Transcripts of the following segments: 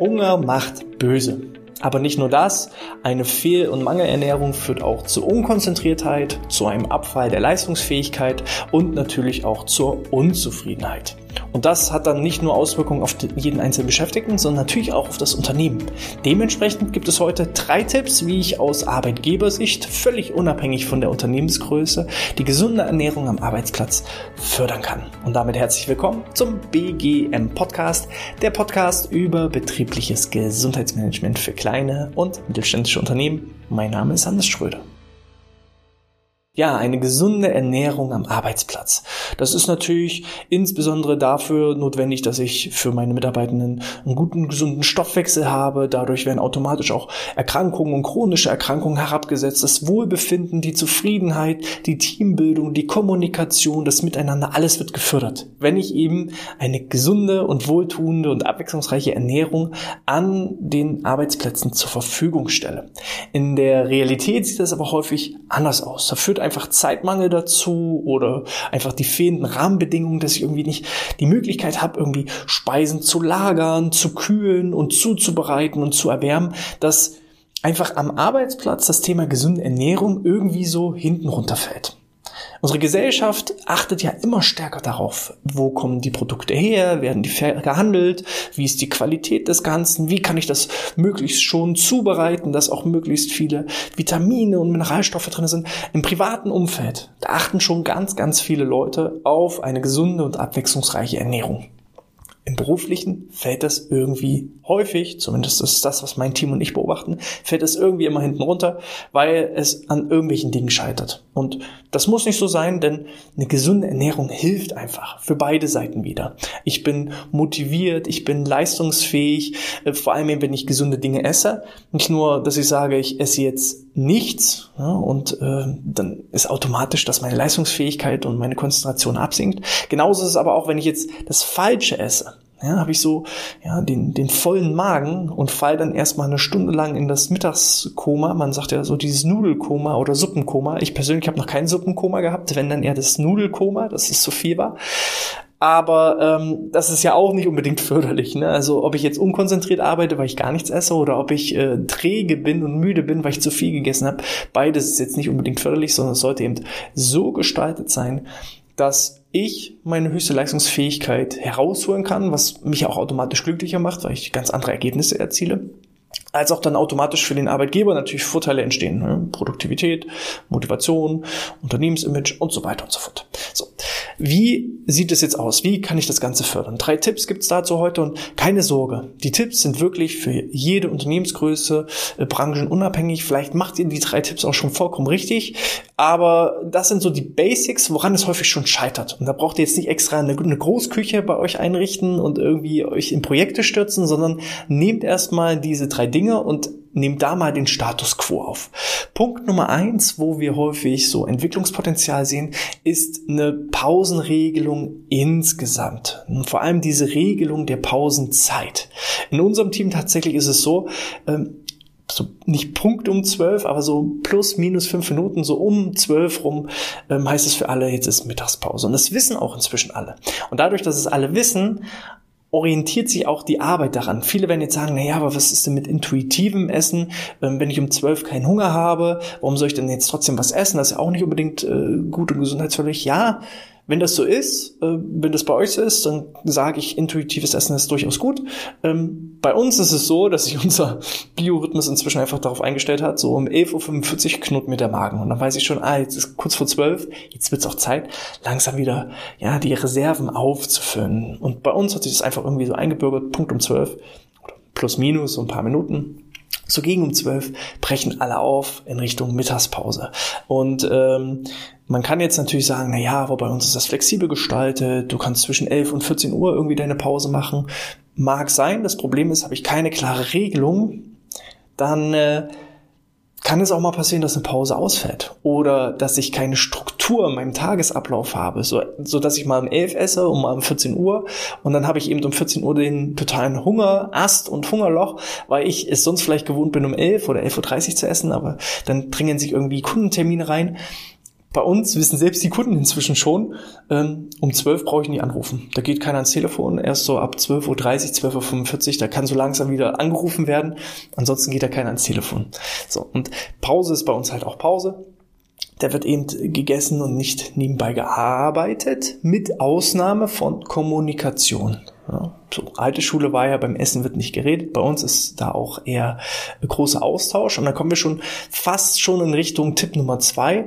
Hunger macht böse. Aber nicht nur das, eine Fehl- und Mangelernährung führt auch zu Unkonzentriertheit, zu einem Abfall der Leistungsfähigkeit und natürlich auch zur Unzufriedenheit. Und das hat dann nicht nur Auswirkungen auf jeden einzelnen Beschäftigten, sondern natürlich auch auf das Unternehmen. Dementsprechend gibt es heute drei Tipps, wie ich aus Arbeitgebersicht, völlig unabhängig von der Unternehmensgröße, die gesunde Ernährung am Arbeitsplatz fördern kann. Und damit herzlich willkommen zum BGM Podcast, der Podcast über betriebliches Gesundheitsmanagement für kleine und mittelständische Unternehmen. Mein Name ist Hannes Schröder. Ja, eine gesunde Ernährung am Arbeitsplatz. Das ist natürlich insbesondere dafür notwendig, dass ich für meine Mitarbeitenden einen guten, gesunden Stoffwechsel habe. Dadurch werden automatisch auch Erkrankungen und chronische Erkrankungen herabgesetzt. Das Wohlbefinden, die Zufriedenheit, die Teambildung, die Kommunikation, das Miteinander, alles wird gefördert. Wenn ich eben eine gesunde und wohltuende und abwechslungsreiche Ernährung an den Arbeitsplätzen zur Verfügung stelle. In der Realität sieht das aber häufig anders aus. Da führt einfach Zeitmangel dazu oder einfach die fehlenden Rahmenbedingungen, dass ich irgendwie nicht die Möglichkeit habe, irgendwie Speisen zu lagern, zu kühlen und zuzubereiten und zu erwärmen, dass einfach am Arbeitsplatz das Thema gesunde Ernährung irgendwie so hinten runterfällt. Unsere Gesellschaft achtet ja immer stärker darauf, wo kommen die Produkte her, werden die gehandelt, wie ist die Qualität des Ganzen, wie kann ich das möglichst schon zubereiten, dass auch möglichst viele Vitamine und Mineralstoffe drin sind. Im privaten Umfeld, achten schon ganz, ganz viele Leute auf eine gesunde und abwechslungsreiche Ernährung. Im beruflichen fällt das irgendwie häufig, zumindest ist das, was mein Team und ich beobachten, fällt es irgendwie immer hinten runter, weil es an irgendwelchen Dingen scheitert. Und das muss nicht so sein, denn eine gesunde Ernährung hilft einfach für beide Seiten wieder. Ich bin motiviert, ich bin leistungsfähig, äh, vor allem wenn ich gesunde Dinge esse. Nicht nur, dass ich sage, ich esse jetzt nichts ja, und äh, dann ist automatisch, dass meine Leistungsfähigkeit und meine Konzentration absinkt. Genauso ist es aber auch, wenn ich jetzt das Falsche esse ja, habe ich so ja, den, den vollen Magen und fall dann erstmal eine Stunde lang in das Mittagskoma. Man sagt ja so dieses Nudelkoma oder Suppenkoma. Ich persönlich habe noch kein Suppenkoma gehabt, wenn dann eher das Nudelkoma, das ist zu viel war. Aber ähm, das ist ja auch nicht unbedingt förderlich. Ne? Also ob ich jetzt unkonzentriert arbeite, weil ich gar nichts esse, oder ob ich äh, träge bin und müde bin, weil ich zu viel gegessen habe, beides ist jetzt nicht unbedingt förderlich, sondern es sollte eben so gestaltet sein, dass ich meine höchste Leistungsfähigkeit herausholen kann, was mich auch automatisch glücklicher macht, weil ich ganz andere Ergebnisse erziele als auch dann automatisch für den Arbeitgeber natürlich Vorteile entstehen. Ne? Produktivität, Motivation, Unternehmensimage und so weiter und so fort. So. Wie sieht es jetzt aus? Wie kann ich das Ganze fördern? Drei Tipps gibt's dazu heute und keine Sorge. Die Tipps sind wirklich für jede Unternehmensgröße, äh, branchenunabhängig. Vielleicht macht ihr die drei Tipps auch schon vollkommen richtig, aber das sind so die Basics, woran es häufig schon scheitert. Und da braucht ihr jetzt nicht extra eine, eine Großküche bei euch einrichten und irgendwie euch in Projekte stürzen, sondern nehmt erstmal diese drei Dinge und nehmt da mal den Status quo auf. Punkt Nummer eins, wo wir häufig so Entwicklungspotenzial sehen, ist eine Pausenregelung insgesamt. Vor allem diese Regelung der Pausenzeit. In unserem Team tatsächlich ist es so, ähm, so nicht Punkt um zwölf, aber so plus minus fünf Minuten, so um zwölf rum, ähm, heißt es für alle, jetzt ist Mittagspause. Und das wissen auch inzwischen alle. Und dadurch, dass es alle wissen, orientiert sich auch die Arbeit daran. Viele werden jetzt sagen, na ja, aber was ist denn mit intuitivem Essen? Ähm, wenn ich um zwölf keinen Hunger habe, warum soll ich denn jetzt trotzdem was essen? Das ist ja auch nicht unbedingt äh, gut und gesundheitsförderlich. Ja, wenn das so ist, äh, wenn das bei euch so ist, dann sage ich, intuitives Essen ist durchaus gut. Ähm, bei uns ist es so, dass sich unser Biorhythmus inzwischen einfach darauf eingestellt hat, so um 11.45 Uhr knurrt mir der Magen. Und dann weiß ich schon, ah, jetzt ist kurz vor zwölf, jetzt wird es auch Zeit, langsam wieder ja die Reserven aufzufüllen. Und bei uns hat sich das einfach irgendwie so eingebürgert, Punkt um zwölf, plus minus so ein paar Minuten. So gegen um zwölf brechen alle auf in Richtung Mittagspause. Und ähm, man kann jetzt natürlich sagen, na ja, aber bei uns ist das flexibel gestaltet. Du kannst zwischen 11 und 14 Uhr irgendwie deine Pause machen. Mag sein. Das Problem ist, habe ich keine klare Regelung, dann äh, kann es auch mal passieren, dass eine Pause ausfällt oder dass ich keine Struktur in meinem Tagesablauf habe, so, so dass ich mal um 11 esse und mal um 14 Uhr und dann habe ich eben um 14 Uhr den totalen Hunger, Ast und Hungerloch, weil ich es sonst vielleicht gewohnt bin um 11 oder 11.30 Uhr zu essen, aber dann dringen sich irgendwie Kundentermine rein bei uns wissen selbst die Kunden inzwischen schon, ähm, um 12 brauche ich nie anrufen. Da geht keiner ans Telefon, erst so ab 12.30 Uhr, 12.45 Uhr, da kann so langsam wieder angerufen werden. Ansonsten geht da keiner ans Telefon. So, und Pause ist bei uns halt auch Pause. Der wird eben gegessen und nicht nebenbei gearbeitet, mit Ausnahme von Kommunikation. Ja, so, alte Schule war ja, beim Essen wird nicht geredet. Bei uns ist da auch eher großer Austausch. Und dann kommen wir schon fast schon in Richtung Tipp Nummer zwei.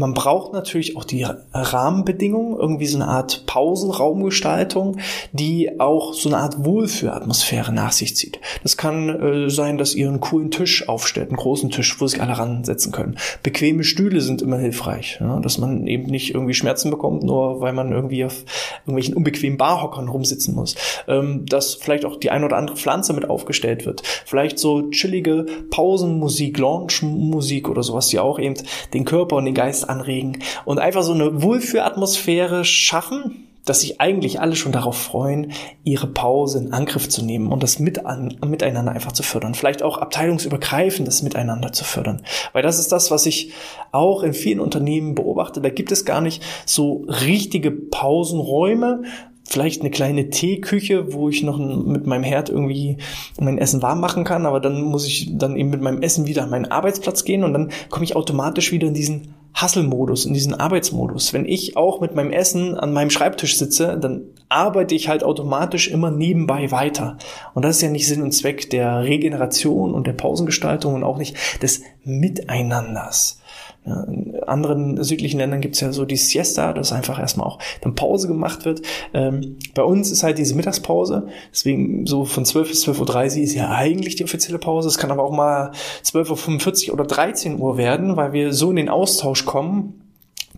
Man braucht natürlich auch die Rahmenbedingungen, irgendwie so eine Art Pausenraumgestaltung, die auch so eine Art Wohlfühlatmosphäre nach sich zieht. Das kann äh, sein, dass ihr einen coolen Tisch aufstellt, einen großen Tisch, wo sich alle ransetzen können. Bequeme Stühle sind immer hilfreich, ja, dass man eben nicht irgendwie Schmerzen bekommt, nur weil man irgendwie auf irgendwelchen unbequemen Barhockern rumsitzen muss. Ähm, dass vielleicht auch die ein oder andere Pflanze mit aufgestellt wird. Vielleicht so chillige Pausenmusik, Launchmusik oder sowas, die auch eben den Körper und den Geist anregen und einfach so eine Wohlfühlatmosphäre schaffen, dass sich eigentlich alle schon darauf freuen, ihre Pause in Angriff zu nehmen und das mit an, miteinander einfach zu fördern. Vielleicht auch abteilungsübergreifendes Miteinander zu fördern. Weil das ist das, was ich auch in vielen Unternehmen beobachte. Da gibt es gar nicht so richtige Pausenräume, vielleicht eine kleine Teeküche, wo ich noch mit meinem Herd irgendwie mein Essen warm machen kann, aber dann muss ich dann eben mit meinem Essen wieder an meinen Arbeitsplatz gehen und dann komme ich automatisch wieder in diesen Hustle-Modus, in diesen Arbeitsmodus. Wenn ich auch mit meinem Essen an meinem Schreibtisch sitze, dann arbeite ich halt automatisch immer nebenbei weiter. Und das ist ja nicht Sinn und Zweck der Regeneration und der Pausengestaltung und auch nicht des Miteinanders. Ja, anderen südlichen Ländern gibt's ja so die Siesta, dass einfach erstmal auch dann Pause gemacht wird. Ähm, bei uns ist halt diese Mittagspause, deswegen so von 12 bis 12.30 Uhr ist ja eigentlich die offizielle Pause. Es kann aber auch mal 12.45 Uhr oder 13 Uhr werden, weil wir so in den Austausch kommen,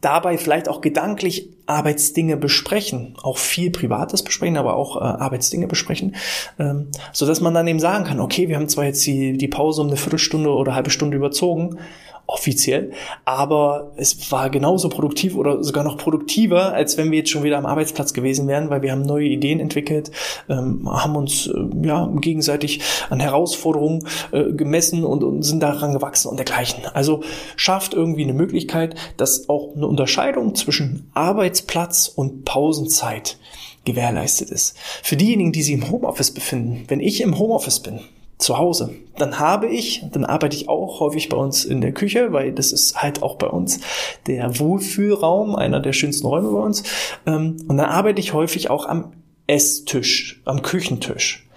dabei vielleicht auch gedanklich Arbeitsdinge besprechen, auch viel Privates besprechen, aber auch äh, Arbeitsdinge besprechen, ähm, so dass man dann eben sagen kann, okay, wir haben zwar jetzt die, die Pause um eine Viertelstunde oder halbe Stunde überzogen, offiziell, aber es war genauso produktiv oder sogar noch produktiver, als wenn wir jetzt schon wieder am Arbeitsplatz gewesen wären, weil wir haben neue Ideen entwickelt, ähm, haben uns äh, ja gegenseitig an Herausforderungen äh, gemessen und, und sind daran gewachsen und dergleichen. Also schafft irgendwie eine Möglichkeit, dass auch eine Unterscheidung zwischen Arbeitsplatz und Pausenzeit gewährleistet ist. Für diejenigen, die sich im Homeoffice befinden, wenn ich im Homeoffice bin, zu Hause. Dann habe ich, dann arbeite ich auch häufig bei uns in der Küche, weil das ist halt auch bei uns der Wohlfühlraum, einer der schönsten Räume bei uns. Ähm, und dann arbeite ich häufig auch am Esstisch, am Küchentisch.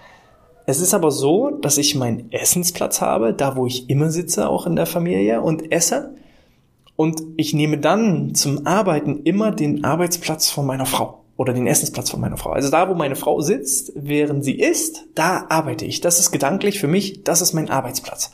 Es ist aber so, dass ich meinen Essensplatz habe, da wo ich immer sitze, auch in der Familie und esse. Und ich nehme dann zum Arbeiten immer den Arbeitsplatz von meiner Frau oder den Essensplatz von meiner Frau. Also da, wo meine Frau sitzt, während sie isst, da arbeite ich. Das ist gedanklich für mich, das ist mein Arbeitsplatz.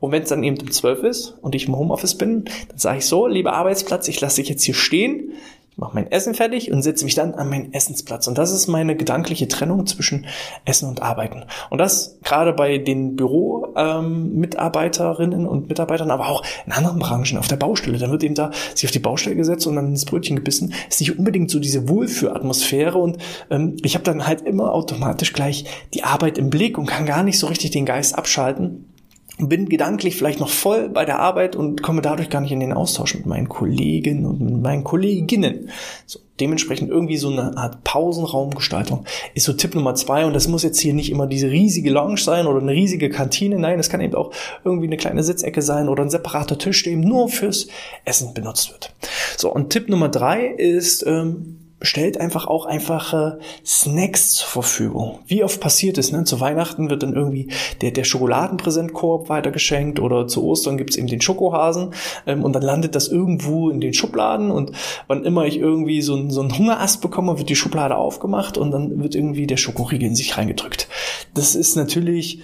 Und wenn es dann eben um zwölf ist und ich im Homeoffice bin, dann sage ich so, lieber Arbeitsplatz, ich lasse dich jetzt hier stehen, mache mein Essen fertig und setze mich dann an meinen Essensplatz. Und das ist meine gedankliche Trennung zwischen Essen und Arbeiten. Und das gerade bei den Büro-Mitarbeiterinnen ähm, und Mitarbeitern, aber auch in anderen Branchen, auf der Baustelle. Dann wird eben da sich auf die Baustelle gesetzt und dann ins Brötchen gebissen. Ist nicht unbedingt so diese Wohlfühlatmosphäre. Und ähm, ich habe dann halt immer automatisch gleich die Arbeit im Blick und kann gar nicht so richtig den Geist abschalten bin gedanklich vielleicht noch voll bei der Arbeit und komme dadurch gar nicht in den Austausch mit meinen Kollegen und mit meinen Kolleginnen. So, dementsprechend irgendwie so eine Art Pausenraumgestaltung ist so Tipp Nummer zwei und das muss jetzt hier nicht immer diese riesige Lounge sein oder eine riesige Kantine, nein, es kann eben auch irgendwie eine kleine Sitzecke sein oder ein separater Tisch, der eben nur fürs Essen benutzt wird. So, und Tipp Nummer drei ist, ähm, stellt einfach auch einfache Snacks zur Verfügung. Wie oft passiert es, ne? Zu Weihnachten wird dann irgendwie der, der Schokoladenpräsentkorb weitergeschenkt oder zu Ostern gibt's eben den Schokohasen ähm, und dann landet das irgendwo in den Schubladen und wann immer ich irgendwie so, ein, so einen Hungerast bekomme, wird die Schublade aufgemacht und dann wird irgendwie der Schokoriegel in sich reingedrückt. Das ist natürlich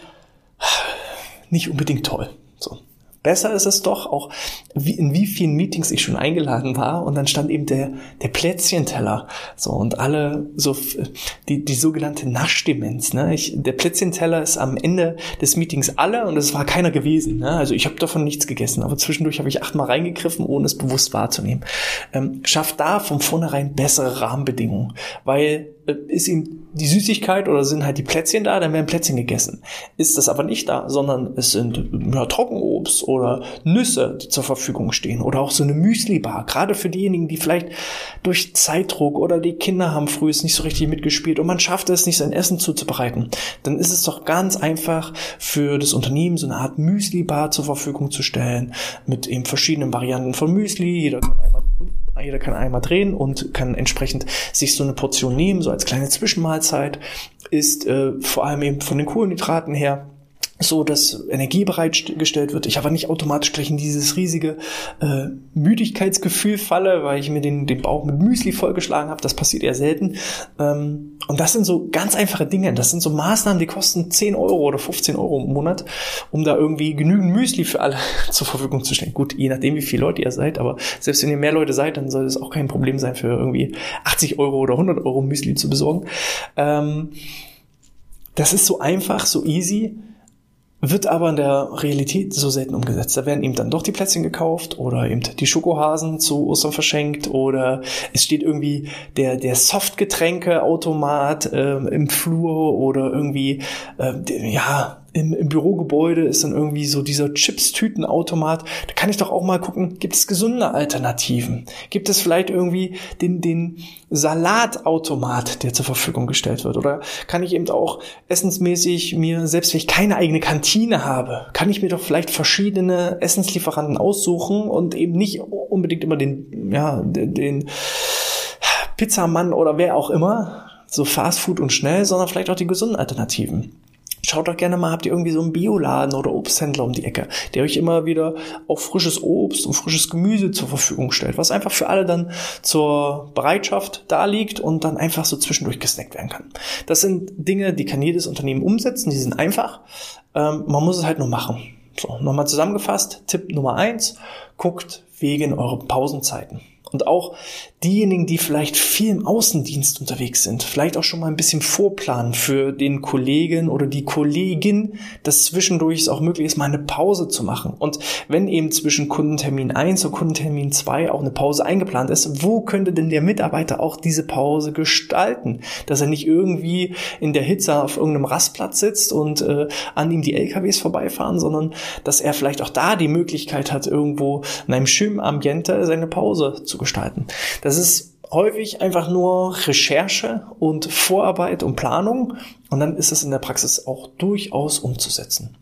nicht unbedingt toll. So. Besser ist es doch auch, wie, in wie vielen Meetings ich schon eingeladen war und dann stand eben der, der Plätzchenteller. So, und alle, so, die, die sogenannte Naschdemenz, ne? Ich, der Plätzchenteller ist am Ende des Meetings alle und es war keiner gewesen, ne? Also ich habe davon nichts gegessen, aber zwischendurch habe ich achtmal reingegriffen, ohne es bewusst wahrzunehmen. Ähm, schafft da von vornherein bessere Rahmenbedingungen, weil ist ihm die Süßigkeit oder sind halt die Plätzchen da, dann werden Plätzchen gegessen. Ist das aber nicht da, sondern es sind ja, Trockenobst oder Nüsse, die zur Verfügung stehen oder auch so eine Müsli-Bar. Gerade für diejenigen, die vielleicht durch Zeitdruck oder die Kinder haben früh es nicht so richtig mitgespielt und man schafft es nicht, sein Essen zuzubereiten, dann ist es doch ganz einfach für das Unternehmen so eine Art Müsli-Bar zur Verfügung zu stellen mit eben verschiedenen Varianten von Müsli. Jeder kann einmal jeder kann einmal drehen und kann entsprechend sich so eine Portion nehmen, so als kleine Zwischenmahlzeit. Ist äh, vor allem eben von den Kohlenhydraten her so, dass Energie bereitgestellt wird. Ich aber nicht automatisch gleich in dieses riesige äh, Müdigkeitsgefühl falle, weil ich mir den, den Bauch mit Müsli vollgeschlagen habe. Das passiert eher selten. Ähm, und das sind so ganz einfache Dinge. Das sind so Maßnahmen, die kosten 10 Euro oder 15 Euro im Monat, um da irgendwie genügend Müsli für alle zur Verfügung zu stellen. Gut, je nachdem, wie viele Leute ihr seid, aber selbst wenn ihr mehr Leute seid, dann soll es auch kein Problem sein, für irgendwie 80 Euro oder 100 Euro Müsli zu besorgen. Ähm, das ist so einfach, so easy wird aber in der Realität so selten umgesetzt. Da werden eben dann doch die Plätzchen gekauft oder eben die Schokohasen zu Ostern verschenkt oder es steht irgendwie der, der Softgetränkeautomat äh, im Flur oder irgendwie, äh, ja, im, im Bürogebäude ist dann irgendwie so dieser Chips-Tütenautomat. Da kann ich doch auch mal gucken, gibt es gesunde Alternativen? Gibt es vielleicht irgendwie den, den Salatautomat, der zur Verfügung gestellt wird? Oder kann ich eben auch essensmäßig mir, selbst wenn ich keine eigene Kantine habe, kann ich mir doch vielleicht verschiedene Essenslieferanten aussuchen und eben nicht unbedingt immer den, ja, den, den Pizzamann oder wer auch immer, so Fast Food und schnell, sondern vielleicht auch die gesunden Alternativen. Schaut doch gerne mal, habt ihr irgendwie so einen Bioladen oder Obsthändler um die Ecke, der euch immer wieder auch frisches Obst und frisches Gemüse zur Verfügung stellt, was einfach für alle dann zur Bereitschaft da liegt und dann einfach so zwischendurch gesnackt werden kann. Das sind Dinge, die kann jedes Unternehmen umsetzen, die sind einfach. Ähm, man muss es halt nur machen. So, nochmal zusammengefasst, Tipp Nummer eins, guckt wegen euren Pausenzeiten. Und auch diejenigen, die vielleicht viel im Außendienst unterwegs sind, vielleicht auch schon mal ein bisschen vorplanen für den Kollegen oder die Kollegin, dass zwischendurch es auch möglich ist, mal eine Pause zu machen. Und wenn eben zwischen Kundentermin 1 und Kundentermin 2 auch eine Pause eingeplant ist, wo könnte denn der Mitarbeiter auch diese Pause gestalten? Dass er nicht irgendwie in der Hitze auf irgendeinem Rastplatz sitzt und äh, an ihm die LKWs vorbeifahren, sondern dass er vielleicht auch da die Möglichkeit hat, irgendwo in einem schönen Ambiente seine Pause zu gestalten. Das ist häufig einfach nur Recherche und Vorarbeit und Planung und dann ist es in der Praxis auch durchaus umzusetzen.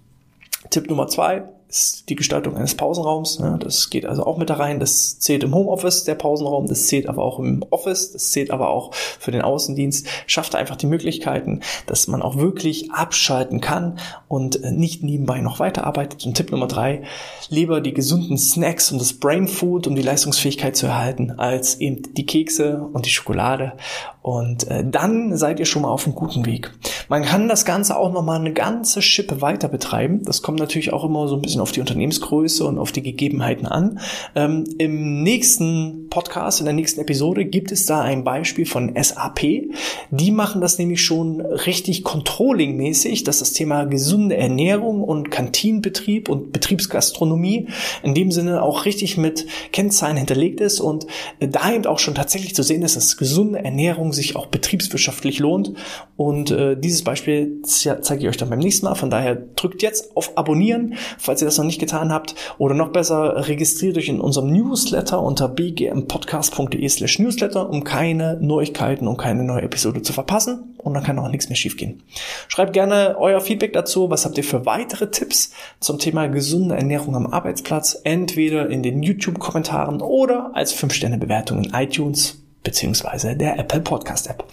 Tipp Nummer zwei, ist die Gestaltung eines Pausenraums. Ne? Das geht also auch mit da rein. Das zählt im Homeoffice, der Pausenraum. Das zählt aber auch im Office. Das zählt aber auch für den Außendienst. Schafft einfach die Möglichkeiten, dass man auch wirklich abschalten kann und äh, nicht nebenbei noch weiterarbeitet. Und Tipp Nummer drei, lieber die gesunden Snacks und das Brain Food, um die Leistungsfähigkeit zu erhalten, als eben die Kekse und die Schokolade. Und äh, dann seid ihr schon mal auf einem guten Weg. Man kann das Ganze auch noch mal eine ganze Schippe weiter betreiben. Das kommt natürlich auch immer so ein bisschen bisschen auf die Unternehmensgröße und auf die Gegebenheiten an. Ähm, Im nächsten Podcast, in der nächsten Episode gibt es da ein Beispiel von SAP. Die machen das nämlich schon richtig controllingmäßig, dass das Thema gesunde Ernährung und Kantinenbetrieb und Betriebsgastronomie in dem Sinne auch richtig mit Kennzahlen hinterlegt ist und da eben auch schon tatsächlich zu sehen ist, dass gesunde Ernährung sich auch betriebswirtschaftlich lohnt. Und äh, dieses Beispiel zeige ich euch dann beim nächsten Mal. Von daher drückt jetzt auf Abonnieren, falls ihr das noch nicht getan habt. Oder noch besser, registriert euch in unserem Newsletter unter bgmpodcast.de slash newsletter, um keine Neuigkeiten und keine neue Episode zu verpassen. Und dann kann auch nichts mehr schiefgehen. Schreibt gerne euer Feedback dazu. Was habt ihr für weitere Tipps zum Thema gesunde Ernährung am Arbeitsplatz? Entweder in den YouTube-Kommentaren oder als 5-Sterne-Bewertung in iTunes beziehungsweise der Apple Podcast App.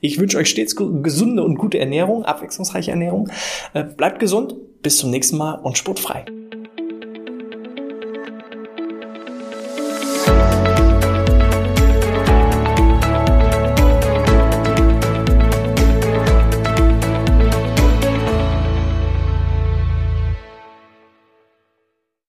Ich wünsche euch stets gesunde und gute Ernährung, abwechslungsreiche Ernährung. Äh, bleibt gesund, bis zum nächsten Mal und sportfrei.